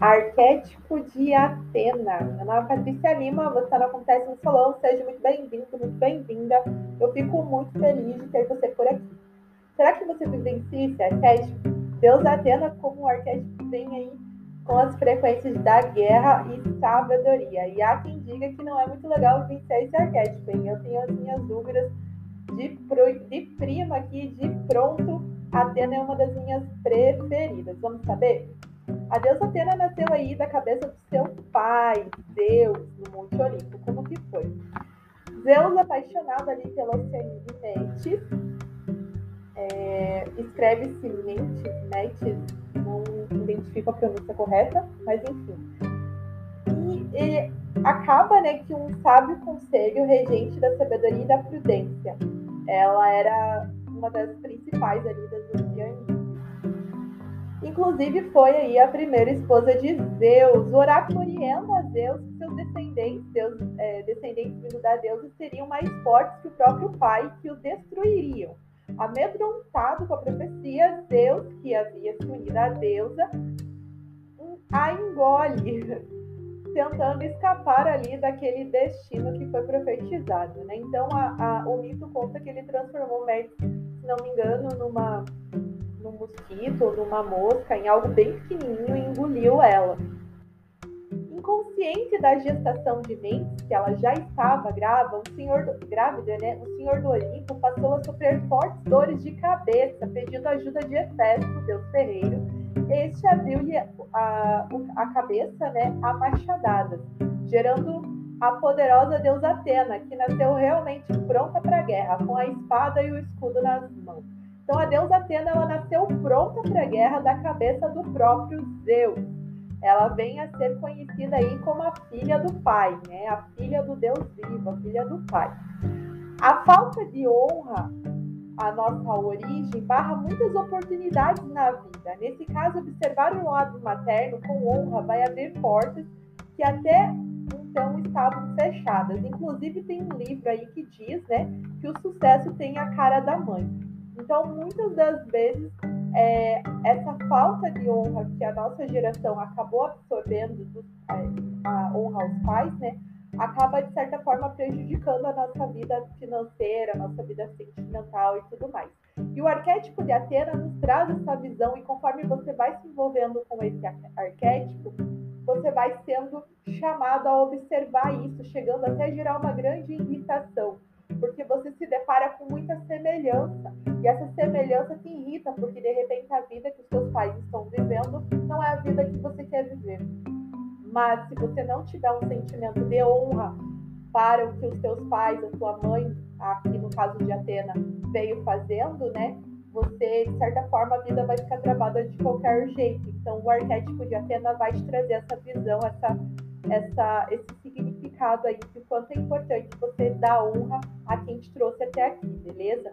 Arquétipo de Atena. Meu nome é Patrícia Lima, você está no Acontece no Salão. Seja muito bem-vindo, muito bem-vinda. Eu fico muito feliz de ter você por aqui. Será que você vivencia esse arquétipo? Deus Atena como um arquétipo vem aí com as frequências da guerra e sabedoria. E há quem diga que não é muito legal vencer esse arquétipo, hein? Eu tenho as minhas dúvidas de, de prima aqui, de pronto. Atena é uma das minhas preferidas. Vamos saber? A deusa Atena nasceu aí da cabeça do seu pai, Zeus, no Monte Olimpo. Como que foi? Zeus, apaixonado ali pela Oceania de Metis, é, escreve-se Metis, não identifico a pronúncia correta, mas enfim. E, e acaba né, que um sábio conselho regente da sabedoria e da prudência. Ela era uma das principais ali das Inclusive foi aí a primeira esposa de Zeus. O oráculo orienta Zeus que seus descendentes, seus é, descendentes vindo da deusa, seriam mais fortes que o próprio pai, que o destruiriam. Amedrontado com a profecia, Zeus, que havia se unido à deusa, a engole, tentando escapar ali daquele destino que foi profetizado. Né? Então, a, a, o mito conta que ele transformou Métis, se não me engano, numa num mosquito ou numa mosca, em algo bem pequenininho e engoliu ela. Inconsciente da gestação de Mendes, que ela já estava grávida, o senhor do, grávida, né? O senhor do Olimpo passou a sofrer fortes dores de cabeça, pedindo ajuda de Hefesto, deus ferreiro. Este abriu-lhe a, a, cabeça, né, a machadadas, gerando a poderosa deusa Atena, que nasceu realmente pronta para a guerra, com a espada e o escudo nas mãos. Então a deusa Atena ela nasceu pronta para a guerra da cabeça do próprio Zeus. Ela vem a ser conhecida aí como a filha do pai, né? A filha do Deus vivo, a filha do pai. A falta de honra à nossa origem barra muitas oportunidades na vida. Nesse caso, observar o lado materno com honra vai abrir portas que até então estavam fechadas. Inclusive tem um livro aí que diz, né, que o sucesso tem a cara da mãe. Então, muitas das vezes, é, essa falta de honra que a nossa geração acabou absorvendo, do, é, a honra aos pais, né, acaba, de certa forma, prejudicando a nossa vida financeira, a nossa vida sentimental e tudo mais. E o arquétipo de Atena nos traz essa visão, e conforme você vai se envolvendo com esse arquétipo, você vai sendo chamado a observar isso, chegando até a gerar uma grande irritação porque você se depara com muita semelhança. E essa semelhança te irrita, porque de repente a vida que os seus pais estão vivendo não é a vida que você quer viver. Mas se você não tiver um sentimento de honra para o que os seus pais, a sua mãe, aqui no caso de Atena, veio fazendo, né? Você, de certa forma, a vida vai ficar travada de qualquer jeito. Então, o arquétipo de Atena vai te trazer essa visão, essa, essa, esse significado aí de quanto é importante você dar honra a quem te trouxe até aqui, beleza?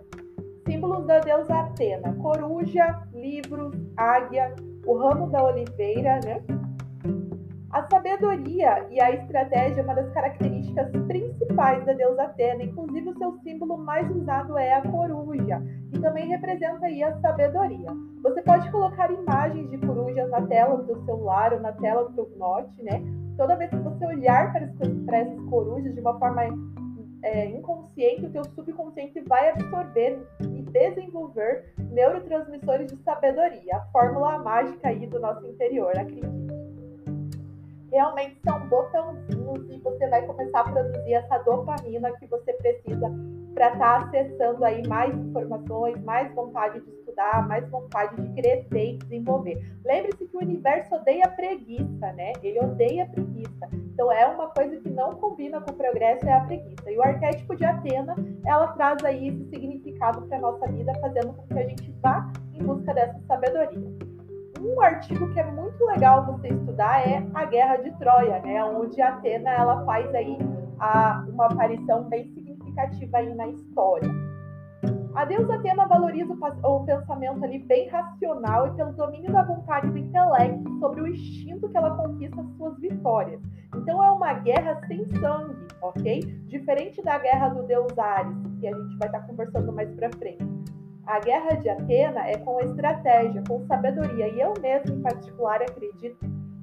Símbolos da deusa Atena: coruja, livro, águia, o ramo da oliveira, né? A sabedoria e a estratégia é uma das características principais da deusa Atena, inclusive o seu símbolo mais usado é a coruja, que também representa aí a sabedoria. Você pode colocar imagens de corujas na tela do celular ou na tela do seu note, né? Toda vez que você olhar para, para essas corujas de uma forma é, inconsciente, o teu subconsciente vai absorver e desenvolver neurotransmissores de sabedoria, a fórmula mágica aí do nosso interior, acredite. Realmente são botãozinhos e você vai começar a produzir essa dopamina que você precisa para estar tá acessando aí mais informações, mais vontade de estudar, mais vontade de crescer e desenvolver. Lembre-se que o universo odeia preguiça, né? Ele odeia preguiça. Então é uma coisa que não combina com o progresso é a preguiça. E o arquétipo de Atena, ela traz aí esse significado para nossa vida, fazendo com que a gente vá em busca dessa sabedoria. Um artigo que é muito legal você estudar é a Guerra de Troia, né? Onde Atena ela faz aí a, uma aparição bem significativa aí na história. A deusa Atena valoriza o pensamento ali bem racional e pelo domínio da vontade do intelecto sobre o instinto que ela conquista as suas vitórias. Então é uma guerra sem sangue, ok? Diferente da guerra do deus Ares, que a gente vai estar conversando mais para frente. A guerra de Atena é com estratégia, com sabedoria, e eu mesmo em particular acredito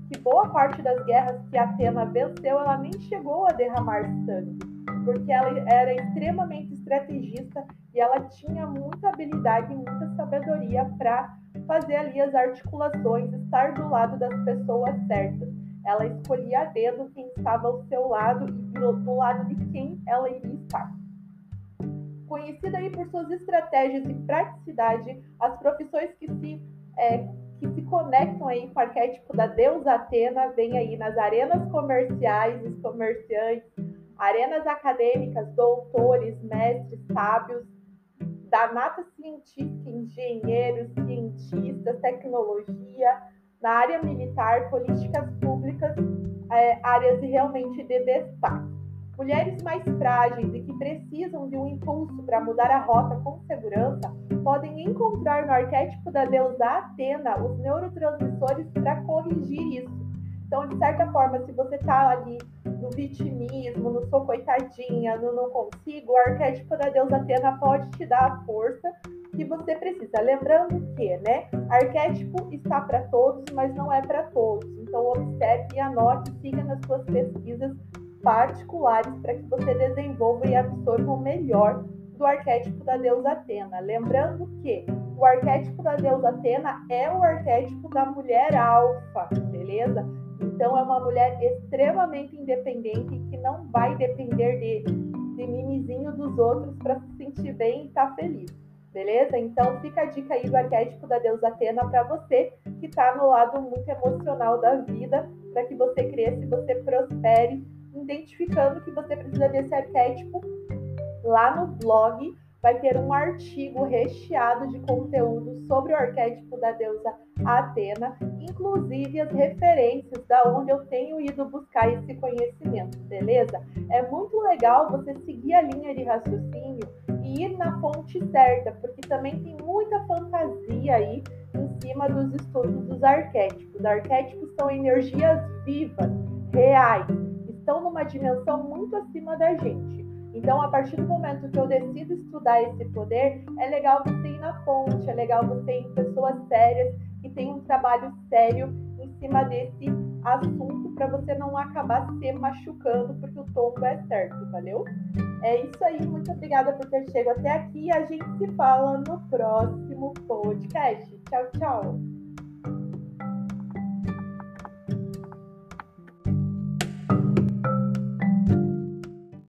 que boa parte das guerras que Atena venceu, ela nem chegou a derramar sangue, porque ela era extremamente estrategista e ela tinha muita habilidade e muita sabedoria para fazer ali as articulações, estar do lado das pessoas certas. Ela escolhia a dedo quem estava ao seu lado e do lado de quem ela iria estar. Conhecida aí por suas estratégias e praticidade, as profissões que se é, que se conectam aí com o arquétipo da deusa Atena, vem aí nas arenas comerciais, os comerciantes, arenas acadêmicas, doutores, mestres, sábios, da mata científica, engenheiros, cientistas, tecnologia, na área militar, políticas públicas, é, áreas realmente de destaque. Mulheres mais frágeis e que precisam de um impulso para mudar a rota com segurança podem encontrar no arquétipo da deusa Atena os neurotransmissores para corrigir isso. Então, de certa forma, se você está ali vitimismo, no sou coitadinha, no não consigo, o arquétipo da deusa Atena pode te dar a força que você precisa. Lembrando que, né, arquétipo está para todos, mas não é para todos. Então, observe e anote, siga nas suas pesquisas particulares para que você desenvolva e absorva o melhor do arquétipo da deusa Atena. Lembrando que o arquétipo da deusa Atena é o arquétipo da mulher alfa, beleza? Então é uma mulher extremamente independente que não vai depender de, de mimizinho dos outros para se sentir bem e estar tá feliz. Beleza? Então fica a dica aí do arquétipo da deusa Atena para você que está no lado muito emocional da vida, para que você cresça e você prospere identificando que você precisa desse arquétipo, lá no blog vai ter um artigo recheado de conteúdo sobre o arquétipo da deusa Atena, inclusive as referências da onde eu tenho ido buscar esse conhecimento, beleza? É muito legal você seguir a linha de raciocínio e ir na fonte certa, porque também tem muita fantasia aí em cima dos estudos dos arquétipos. Arquétipos são energias vivas, reais, estão numa dimensão muito acima da gente. Então, a partir do momento que eu decido estudar esse poder, é legal você ir na fonte, é legal você ir em pessoas sérias que têm um trabalho sério em cima desse assunto para você não acabar se machucando porque o tombo é certo, valeu? É isso aí, muito obrigada por ter chegado até aqui. A gente se fala no próximo podcast. Tchau, tchau.